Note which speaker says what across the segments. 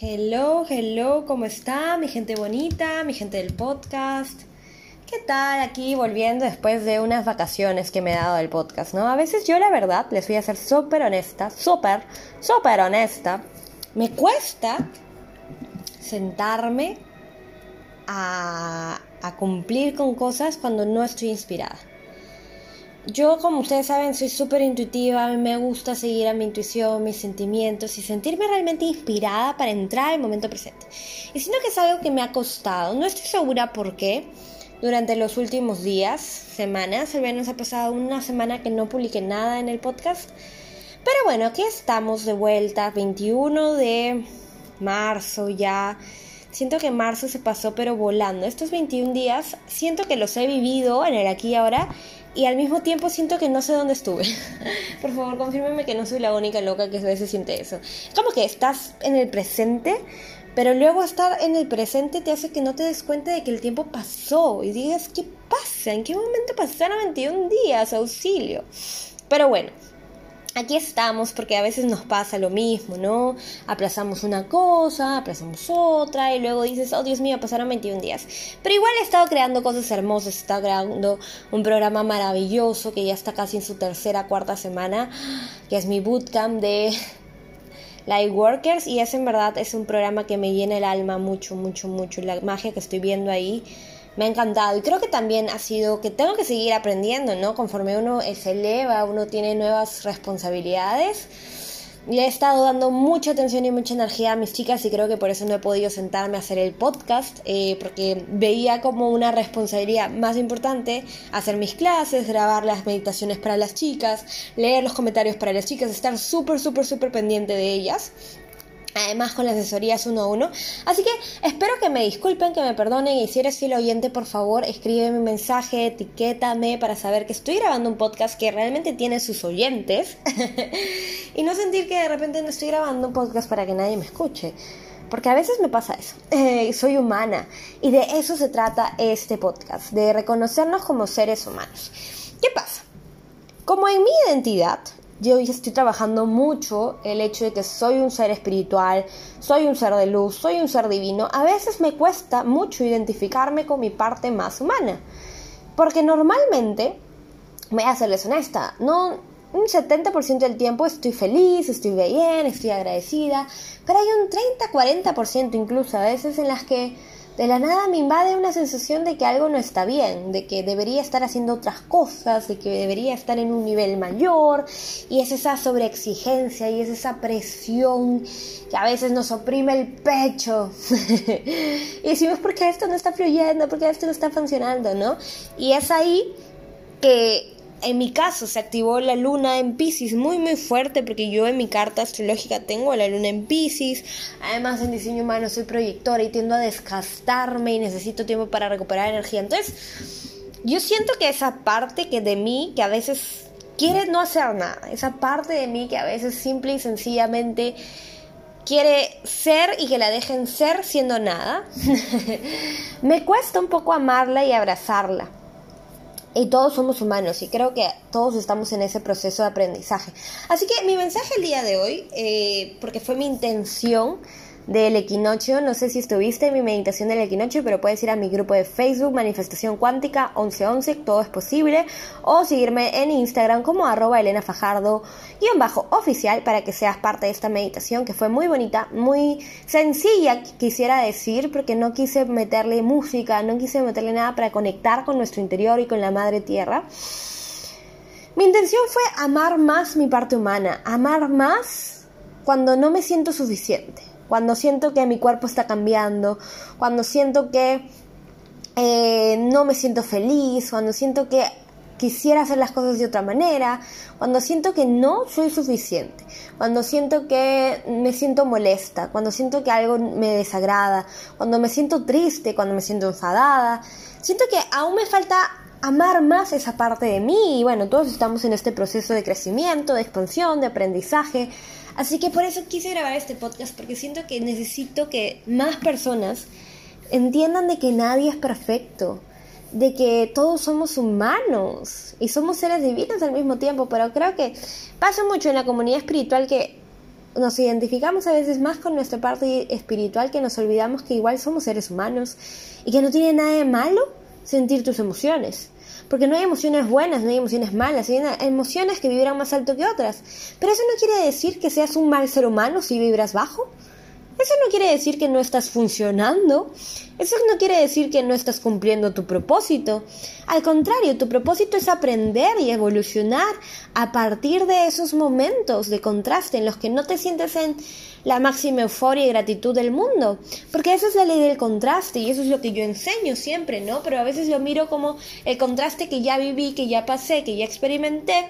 Speaker 1: Hello, hello, ¿cómo está mi gente bonita, mi gente del podcast? ¿Qué tal? Aquí volviendo después de unas vacaciones que me he dado del podcast, ¿no? A veces yo la verdad, les voy a ser súper honesta, súper, súper honesta, me cuesta sentarme a, a cumplir con cosas cuando no estoy inspirada. Yo, como ustedes saben, soy súper intuitiva, me gusta seguir a mi intuición, mis sentimientos y sentirme realmente inspirada para entrar al momento presente. Y siento que es algo que me ha costado, no estoy segura por qué. Durante los últimos días, semanas, al menos ha pasado una semana que no publiqué nada en el podcast. Pero bueno, aquí estamos de vuelta, 21 de marzo ya. Siento que marzo se pasó pero volando. Estos 21 días siento que los he vivido en el aquí y ahora y al mismo tiempo siento que no sé dónde estuve. Por favor, confírmeme que no soy la única loca que a veces siente eso. Es como que estás en el presente, pero luego estar en el presente te hace que no te des cuenta de que el tiempo pasó y digas, ¿qué pasa? ¿En qué momento pasaron 21 días? Auxilio. Pero bueno, aquí estamos porque a veces nos pasa lo mismo, ¿no? Aplazamos una cosa, aplazamos otra y luego dices, oh Dios mío, pasaron 21 días. Pero igual he estado creando cosas hermosas, he estado creando un programa maravilloso que ya está casi en su tercera, cuarta semana, que es mi bootcamp de Lightworkers y es en verdad es un programa que me llena el alma mucho, mucho, mucho. La magia que estoy viendo ahí me ha encantado y creo que también ha sido que tengo que seguir aprendiendo, ¿no? Conforme uno se eleva, uno tiene nuevas responsabilidades. Le he estado dando mucha atención y mucha energía a mis chicas y creo que por eso no he podido sentarme a hacer el podcast, eh, porque veía como una responsabilidad más importante hacer mis clases, grabar las meditaciones para las chicas, leer los comentarios para las chicas, estar súper, súper, súper pendiente de ellas además con las asesorías uno a uno. Así que espero que me disculpen, que me perdonen y si eres fiel oyente, por favor, escríbeme un mensaje, etiquétame para saber que estoy grabando un podcast que realmente tiene sus oyentes y no sentir que de repente no estoy grabando un podcast para que nadie me escuche. Porque a veces me pasa eso. Soy humana y de eso se trata este podcast, de reconocernos como seres humanos. ¿Qué pasa? Como en mi identidad, yo ya estoy trabajando mucho el hecho de que soy un ser espiritual, soy un ser de luz, soy un ser divino. A veces me cuesta mucho identificarme con mi parte más humana. Porque normalmente, voy a serles honesta, no, un 70% del tiempo estoy feliz, estoy bien, estoy agradecida, pero hay un 30-40% incluso a veces en las que de la nada me invade una sensación de que algo no está bien, de que debería estar haciendo otras cosas, de que debería estar en un nivel mayor, y es esa sobreexigencia y es esa presión que a veces nos oprime el pecho. y decimos, ¿por qué esto no está fluyendo? ¿Por qué esto no está funcionando? ¿No? Y es ahí que en mi caso se activó la luna en Pisces muy muy fuerte porque yo en mi carta astrológica tengo la luna en Pisces. Además en diseño humano soy proyectora y tiendo a desgastarme y necesito tiempo para recuperar energía. Entonces yo siento que esa parte que de mí que a veces quiere no hacer nada, esa parte de mí que a veces simple y sencillamente quiere ser y que la dejen ser siendo nada, me cuesta un poco amarla y abrazarla y todos somos humanos y creo que todos estamos en ese proceso de aprendizaje. Así que mi mensaje el día de hoy, eh, porque fue mi intención, del equinoccio. No sé si estuviste en mi meditación del equinoccio, pero puedes ir a mi grupo de Facebook, Manifestación Cuántica 1111, todo es posible, o seguirme en Instagram como arroba Elena Fajardo, guion bajo oficial, para que seas parte de esta meditación que fue muy bonita, muy sencilla, quisiera decir, porque no quise meterle música, no quise meterle nada para conectar con nuestro interior y con la Madre Tierra. Mi intención fue amar más mi parte humana, amar más cuando no me siento suficiente cuando siento que mi cuerpo está cambiando, cuando siento que eh, no me siento feliz, cuando siento que quisiera hacer las cosas de otra manera, cuando siento que no soy suficiente, cuando siento que me siento molesta, cuando siento que algo me desagrada, cuando me siento triste, cuando me siento enfadada, siento que aún me falta amar más esa parte de mí. Y bueno, todos estamos en este proceso de crecimiento, de expansión, de aprendizaje, Así que por eso quise grabar este podcast, porque siento que necesito que más personas entiendan de que nadie es perfecto, de que todos somos humanos y somos seres divinos al mismo tiempo, pero creo que pasa mucho en la comunidad espiritual que nos identificamos a veces más con nuestra parte espiritual que nos olvidamos que igual somos seres humanos y que no tiene nada de malo sentir tus emociones. Porque no hay emociones buenas, no hay emociones malas, hay emociones que vibran más alto que otras. Pero eso no quiere decir que seas un mal ser humano si vibras bajo. Eso no quiere decir que no estás funcionando. Eso no quiere decir que no estás cumpliendo tu propósito. Al contrario, tu propósito es aprender y evolucionar a partir de esos momentos de contraste en los que no te sientes en la máxima euforia y gratitud del mundo. Porque esa es la ley del contraste y eso es lo que yo enseño siempre, ¿no? Pero a veces lo miro como el contraste que ya viví, que ya pasé, que ya experimenté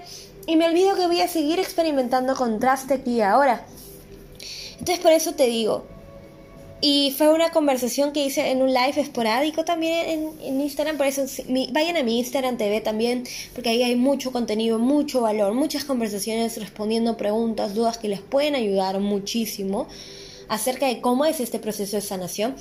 Speaker 1: y me olvido que voy a seguir experimentando contraste aquí y ahora. Entonces por eso te digo, y fue una conversación que hice en un live esporádico también en, Instagram, por eso vayan a mi Instagram TV también, porque ahí hay mucho contenido, mucho valor, muchas conversaciones respondiendo preguntas, dudas que les pueden ayudar muchísimo acerca de cómo es este proceso de sanación.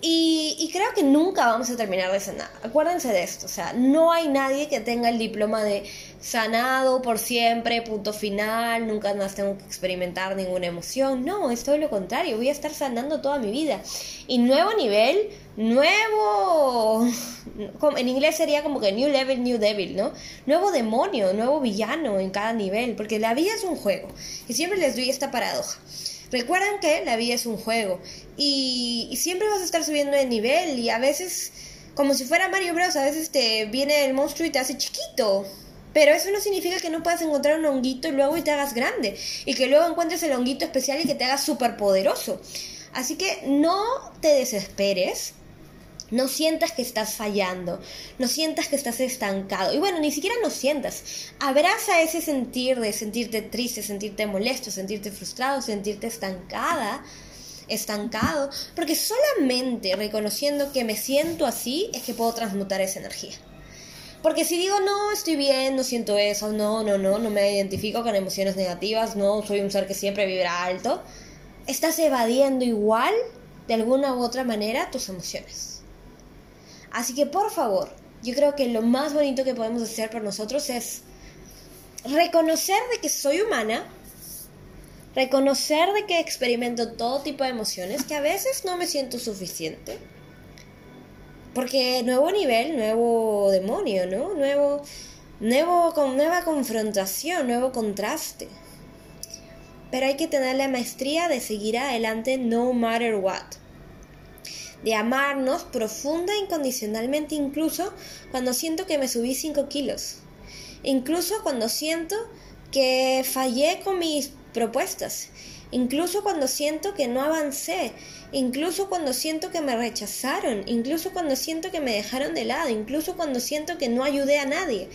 Speaker 1: Y, creo que nunca vamos a terminar de sanar. Acuérdense de esto, o sea, no hay nadie que tenga el diploma de sanado por siempre, punto final, nunca más tengo que experimentar ninguna emoción. No, es todo lo contrario, voy a estar sanando toda mi vida. Y nuevo nivel, nuevo... En inglés sería como que new level, new devil, ¿no? Nuevo demonio, nuevo villano en cada nivel, porque la vida es un juego. Y siempre les doy esta paradoja. Recuerden que la vida es un juego y, siempre vas a estar subiendo de nivel y a veces, como si fuera Mario Bros, a veces te viene el monstruo y te hace chiquito. Pero eso no significa que no puedas encontrar un honguito y luego y te hagas grande. Y que luego encuentres el honguito especial y que te hagas súper poderoso. Así que no te desesperes. No sientas que estás fallando, no sientas que estás estancado. Y bueno, ni siquiera no sientas. Abraza ese sentir de sentirte triste, sentirte molesto, sentirte frustrado, sentirte estancada, estancado, porque solamente reconociendo que me siento así es que puedo transmutar esa energía. Porque si digo, no, estoy bien, no siento eso, no, no, no, no me identifico con emociones negativas, no, soy un ser que siempre vibra alto, estás evadiendo igual, de alguna u otra manera, tus emociones. Así que por favor, yo creo que lo más bonito que podemos hacer por nosotros es reconocer de que soy humana, reconocer de que experimento todo tipo de emociones, que a veces no me siento suficiente. Porque nuevo nivel, nuevo demonio, ¿no? Nuevo, nuevo, con nueva confrontación, nuevo contraste. Pero hay que tener la maestría de seguir adelante no matter what de amarnos profunda e incondicionalmente incluso cuando siento que me subí 5 kilos, incluso cuando siento que fallé con mis propuestas, incluso cuando siento que no avancé, incluso cuando siento que me rechazaron, incluso cuando siento que me dejaron de lado, incluso cuando siento que no ayudé a nadie,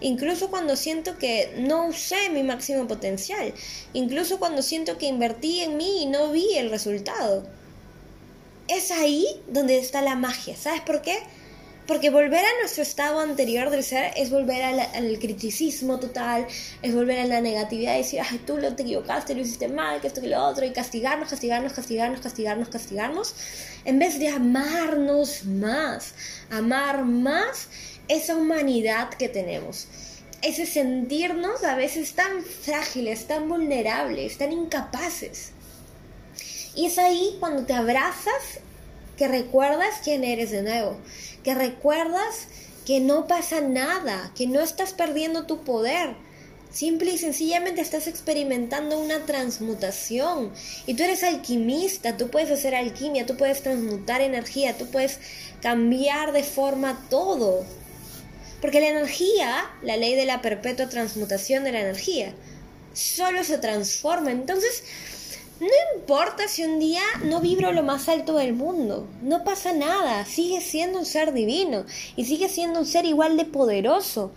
Speaker 1: incluso cuando siento que no usé mi máximo potencial, incluso cuando siento que invertí en mí y no vi el resultado es ahí donde está la magia. ¿Sabes por qué? Porque volver a nuestro estado anterior del ser es volver al, criticismo total, es volver a la negatividad y decir, ay, tú lo te equivocaste, lo hiciste mal, que esto, que lo otro, y castigarnos, castigarnos, castigarnos, castigarnos, castigarnos, en vez de amarnos más, amar más esa humanidad que tenemos. Ese sentirnos a veces tan frágiles, tan vulnerables, tan incapaces. Y es ahí cuando te abrazas que recuerdas quién eres de nuevo, que recuerdas que no pasa nada, que no estás perdiendo tu poder. Simple y sencillamente estás experimentando una transmutación. Y tú eres alquimista, tú puedes hacer alquimia, tú puedes transmutar energía, tú puedes cambiar de forma todo. Porque la energía, la ley de la perpetua transmutación de la energía, solo se transforma. Entonces, no importa si un día no vibro lo más alto del mundo, no pasa nada, sigue siendo un ser divino y sigue siendo un ser igual de poderoso,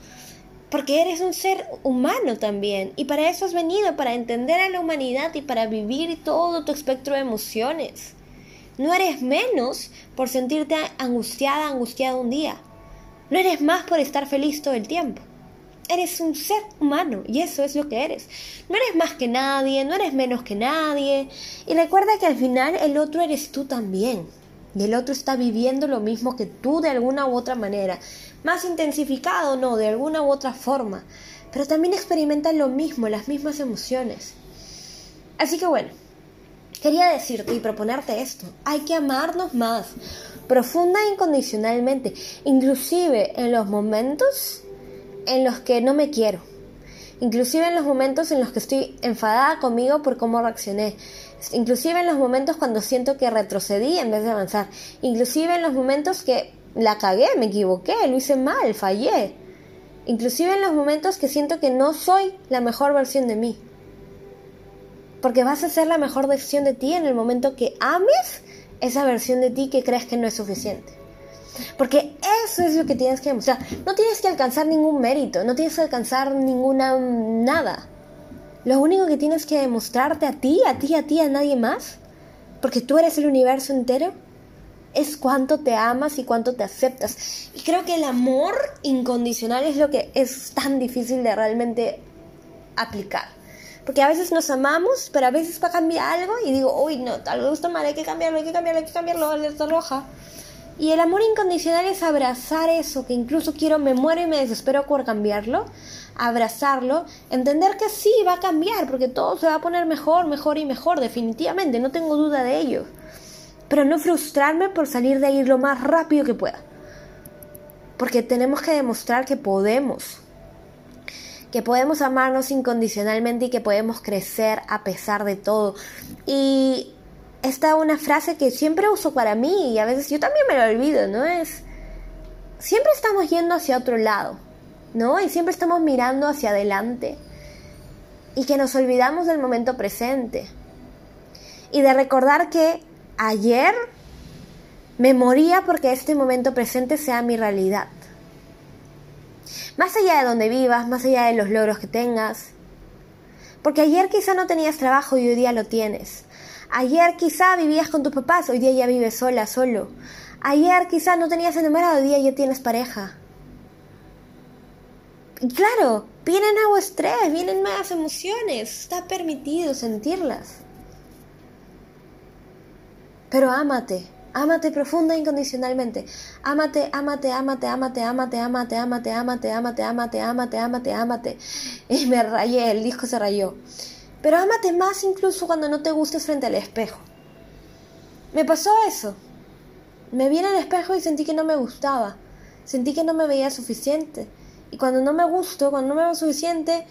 Speaker 1: porque eres un ser humano también y para eso has venido, para entender a la humanidad y para vivir todo tu espectro de emociones. No eres menos por sentirte angustiada, angustiada un día. No eres más por estar feliz todo el tiempo. Eres un ser humano y eso es lo que eres. No eres más que nadie, no eres menos que nadie. Y recuerda que al final el otro eres tú también. Y el otro está viviendo lo mismo que tú de alguna u otra manera. Más intensificado, no, de alguna u otra forma. Pero también experimenta lo mismo, las mismas emociones. Así que bueno, quería decirte y proponerte esto. Hay que amarnos más, profunda e incondicionalmente, inclusive en los momentos en los que no me quiero. Inclusive en los momentos en los que estoy enfadada conmigo por cómo reaccioné. Inclusive en los momentos cuando siento que retrocedí en vez de avanzar. Inclusive en los momentos que la cagué, me equivoqué, lo hice mal, fallé. Inclusive en los momentos que siento que no soy la mejor versión de mí. Porque vas a ser la mejor versión de ti en el momento que ames esa versión de ti que crees que no es suficiente. Porque eso es lo que tienes que demostrar. No tienes que alcanzar ningún mérito, no tienes que alcanzar ninguna nada. Lo único que tienes que demostrarte a ti, a ti, a ti, a nadie más, porque tú eres el universo entero, es cuánto te amas y cuánto te aceptas. Y creo que el amor incondicional es lo que es tan difícil de realmente aplicar. Porque a veces nos amamos, pero a veces va a cambiar algo y digo, uy, no, vez está mal, hay que cambiarlo, hay que cambiarlo, hay que cambiarlo, alerta roja. Y el amor incondicional es abrazar eso, que incluso quiero, me muero y me desespero por cambiarlo, abrazarlo, entender que sí va a cambiar, porque todo se va a poner mejor, mejor y mejor, definitivamente, no tengo duda de ello. Pero no frustrarme por salir de ahí lo más rápido que pueda. Porque tenemos que demostrar que podemos, que podemos amarnos incondicionalmente y que podemos crecer a pesar de todo. Y esta una frase que siempre uso para mí y a veces yo también me lo olvido, ¿no? Es, siempre estamos yendo hacia otro lado, ¿no? Y siempre estamos mirando hacia adelante y que nos olvidamos del momento presente y de recordar que ayer me moría porque este momento presente sea mi realidad. Más allá de donde vivas, más allá de los logros que tengas. Porque ayer quizá no tenías trabajo y hoy día lo tienes. Ayer quizá vivías con tus papás, hoy día ya vives sola, solo. Ayer quizá no tenías enamorado, hoy día ya tienes pareja. Y claro, viene nuevo estrés, vienen más emociones, está permitido sentirlas. Pero ámate, ámate profunda e incondicionalmente. Ámate, ámate, ámate, ámate, ámate, ámate, ámate, ámate, ámate, ámate, ámate, ámate, ámate. Y me rayé, el disco se rayó. Pero ámate más incluso cuando no te gustes frente al espejo. Me pasó eso. Me vi en el espejo y sentí que no me gustaba. Sentí que no me veía suficiente. Y cuando no me gusto, cuando no me veo suficiente,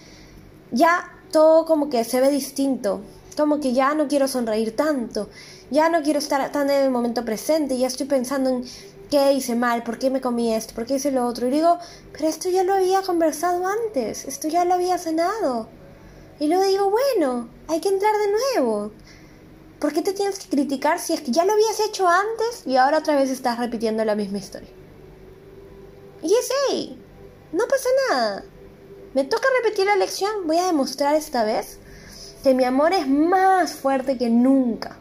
Speaker 1: ya todo como que se ve distinto. Como que ya no quiero sonreír tanto. Ya no quiero estar tan en el momento presente. Ya estoy pensando en qué hice mal, por qué me comí esto, por qué hice lo otro. Y digo, pero esto ya lo había conversado antes. Esto ya lo había cenado. Y luego digo, bueno, hay que entrar de nuevo. ¿Por qué te tienes que criticar si es que ya lo habías hecho antes y ahora otra vez estás repitiendo la misma historia? Y es, hey, no pasa nada. Me toca repetir la lección, voy a demostrar esta vez que mi amor es más fuerte que nunca.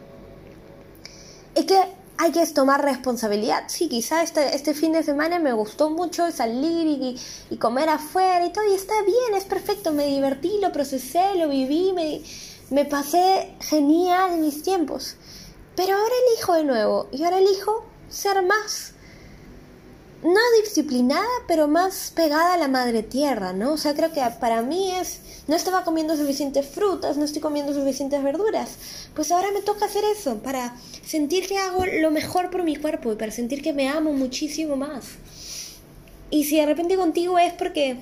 Speaker 1: Y que hay que tomar responsabilidad. Sí, quizá este, este fin de semana me gustó mucho salir y, y, comer afuera y todo, y está bien, es perfecto, me divertí, lo procesé, lo viví, me, me pasé genial en mis tiempos. Pero ahora elijo de nuevo, y ahora elijo ser más no disciplinada, pero más pegada a la madre tierra, ¿no? O sea, creo que para mí es, no estaba comiendo suficientes frutas, no estoy comiendo suficientes verduras. Pues ahora me toca hacer eso, para sentir que hago lo mejor por mi cuerpo y para sentir que me amo muchísimo más. Y si de repente contigo es porque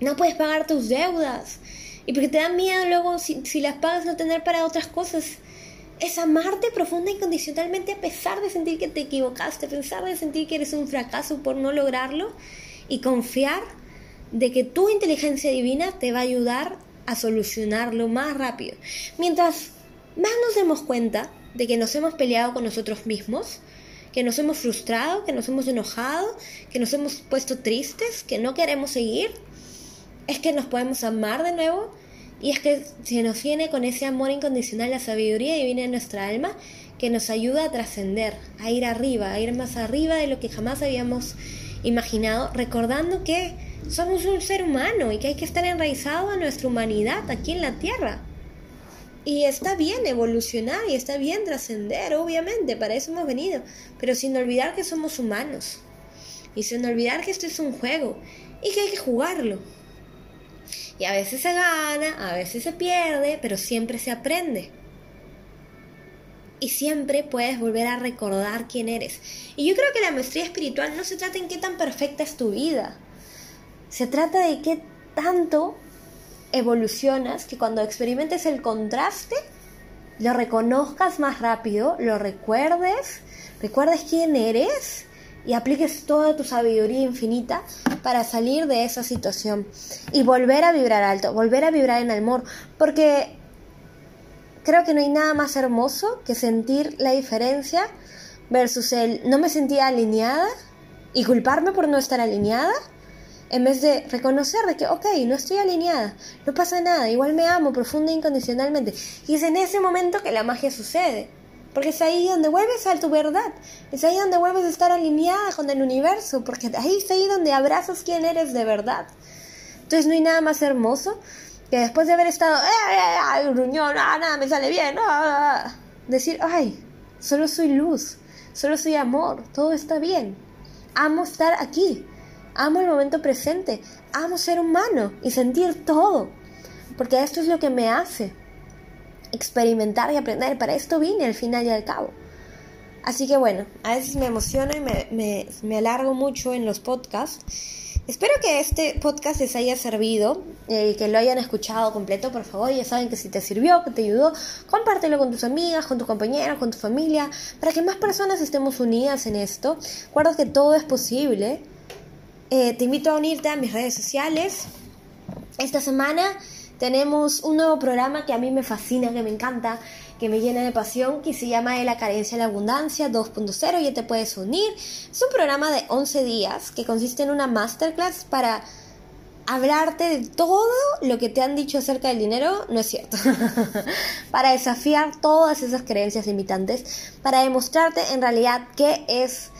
Speaker 1: no puedes pagar tus deudas y porque te da miedo luego si, si las pagas no tener para otras cosas, es amarte profunda y incondicionalmente a pesar de sentir que te equivocaste, a pesar de sentir que eres un fracaso por no lograrlo y confiar de que tu inteligencia divina te va a ayudar a solucionarlo más rápido. Mientras más nos demos cuenta de que nos hemos peleado con nosotros mismos, que nos hemos frustrado, que nos hemos enojado, que nos hemos puesto tristes, que no queremos seguir, es que nos podemos amar de nuevo y es que se nos viene con ese amor incondicional la sabiduría divina en nuestra alma que nos ayuda a trascender, a ir arriba, a ir más arriba de lo que jamás habíamos imaginado, recordando que somos un ser humano y que hay que estar enraizado a nuestra humanidad aquí en la Tierra. Y está bien evolucionar y está bien trascender, obviamente, para eso hemos venido, pero sin olvidar que somos humanos y sin olvidar que esto es un juego y que hay que jugarlo Y a veces se gana, a veces se pierde, pero siempre se aprende. Y siempre puedes volver a recordar quién eres. Y yo creo que la maestría espiritual no se trata en qué tan perfecta es tu vida. Se trata de qué tanto evolucionas que cuando experimentes el contraste, lo reconozcas más rápido, lo recuerdes, recuerdes quién eres y apliques toda tu sabiduría infinita para salir de esa situación y volver a vibrar alto, volver a vibrar en amor, porque creo que no hay nada más hermoso que sentir la diferencia versus el no me sentía alineada y culparme por no estar alineada en vez de reconocer de que, ok, no estoy alineada, no pasa nada, igual me amo profunda e incondicionalmente. Y es en ese momento que la magia sucede. Porque es ahí donde vuelves a tu verdad. Es ahí donde vuelves a estar alineada con el universo. Porque ahí es ahí donde abrazas quién eres de verdad. Entonces no hay nada más hermoso que después de haber estado, ¡ay, gruñón! Ah, nada me sale bien! Ah, decir, ¡ay! Solo soy luz. Solo soy amor. Todo está bien. Amo estar aquí. Amo el momento presente. Amo ser humano y sentir todo. Porque esto es lo que me hace experimentar y aprender. Para esto vine al final y al cabo. Así que bueno, a veces me emociono y me, me, alargo mucho en los podcasts. Espero que este podcast les haya servido y que lo hayan escuchado completo. Por favor, ya saben que si te sirvió, que te ayudó, compártelo con tus amigas, con tus compañeros, con tu familia, para que más personas estemos unidas en esto. Recuerda que todo es posible. Eh, te invito a unirte a mis redes sociales. Esta semana tenemos un nuevo programa que a mí me fascina, que me encanta, que me llena de pasión, que se llama La carencia de la abundancia 2.0. Ya te puedes unir. Es un programa de 11 días que consiste en una masterclass para hablarte de todo lo que te han dicho acerca del dinero, no es cierto. para desafiar todas esas creencias limitantes, para demostrarte en realidad qué es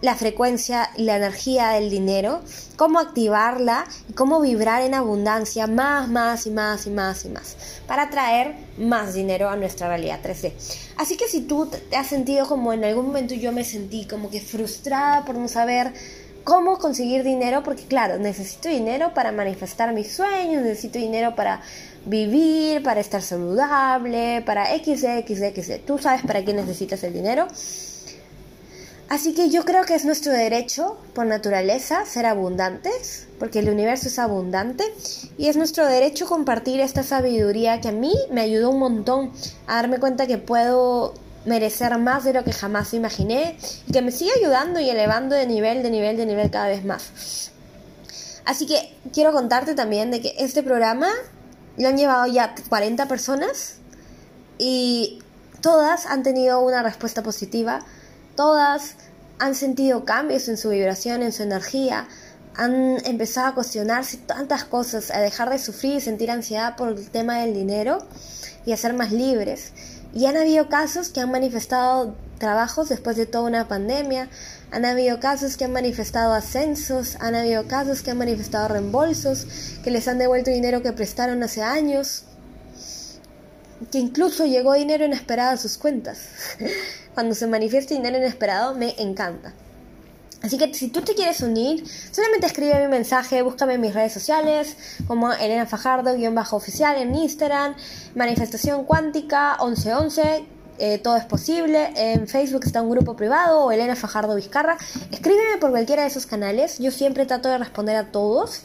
Speaker 1: la frecuencia y la energía del dinero, cómo activarla y cómo vibrar en abundancia más, más y más y más y más para traer más dinero a nuestra realidad 3D. Así que si tú te has sentido como en algún momento yo me sentí como que frustrada por no saber cómo conseguir dinero, porque claro, necesito dinero para manifestar mis sueños, necesito dinero para vivir, para estar saludable, para X, X, X. Tú sabes para qué necesitas el dinero. Así que yo creo que es nuestro derecho por naturaleza ser abundantes, porque el universo es abundante, y es nuestro derecho compartir esta sabiduría que a mí me ayudó un montón a darme cuenta que puedo merecer más de lo que jamás imaginé y que me sigue ayudando y elevando de nivel, de nivel, de nivel cada vez más. Así que quiero contarte también de que este programa lo han llevado ya 40 personas y todas han tenido una respuesta positiva Todas han sentido cambios en su vibración, en su energía, han empezado a cuestionarse tantas cosas, a dejar de sufrir y sentir ansiedad por el tema del dinero y a ser más libres. Y han habido casos que han manifestado trabajos después de toda una pandemia, han habido casos que han manifestado ascensos, han habido casos que han manifestado reembolsos, que les han devuelto dinero que prestaron hace años, que incluso llegó dinero inesperado a sus cuentas. cuando se manifiesta dinero inesperado me encanta. Así que si tú te quieres unir, solamente escribe mi mensaje, búscame en mis redes sociales, como Elena Fajardo-oficial en Instagram, Manifestación Cuántica 1111, eh, todo es posible. En Facebook está un grupo privado o Elena Fajardo Vizcarra. Escríbeme por cualquiera de esos canales, yo siempre trato de responder a todos.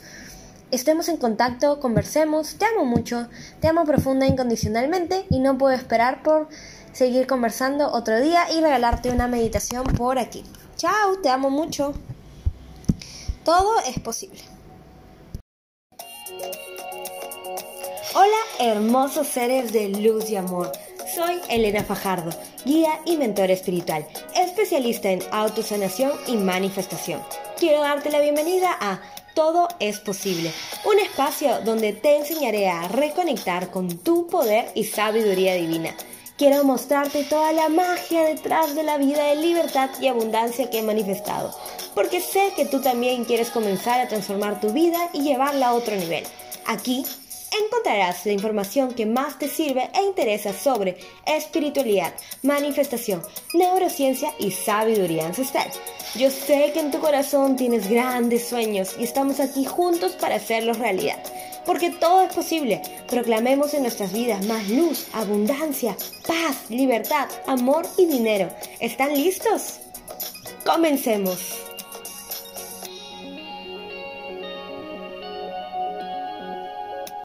Speaker 1: Estemos en contacto, conversemos, te amo mucho, te amo profunda e incondicionalmente y no puedo esperar por seguir conversando otro día y regalarte una meditación por aquí. Chao, te amo mucho. Todo es posible. Hola, hermosos seres de luz y amor. Soy Elena Fajardo, guía y mentor espiritual, especialista en autosanación y manifestación. Quiero darte la bienvenida a Todo es posible, un espacio donde te enseñaré a reconectar con tu poder y sabiduría divina Quiero mostrarte toda la magia detrás de la vida de libertad y abundancia que he manifestado, porque sé que tú también quieres comenzar a transformar tu vida y llevarla a otro nivel. Aquí encontrarás la información que más te sirve e interesa sobre espiritualidad, manifestación, neurociencia y sabiduría ancestral. Yo sé que en tu corazón tienes grandes sueños y estamos aquí juntos para hacerlos realidad. porque todo es posible. Proclamemos en nuestras vidas más luz, abundancia, paz, libertad, amor y dinero. ¿Están listos? Comencemos.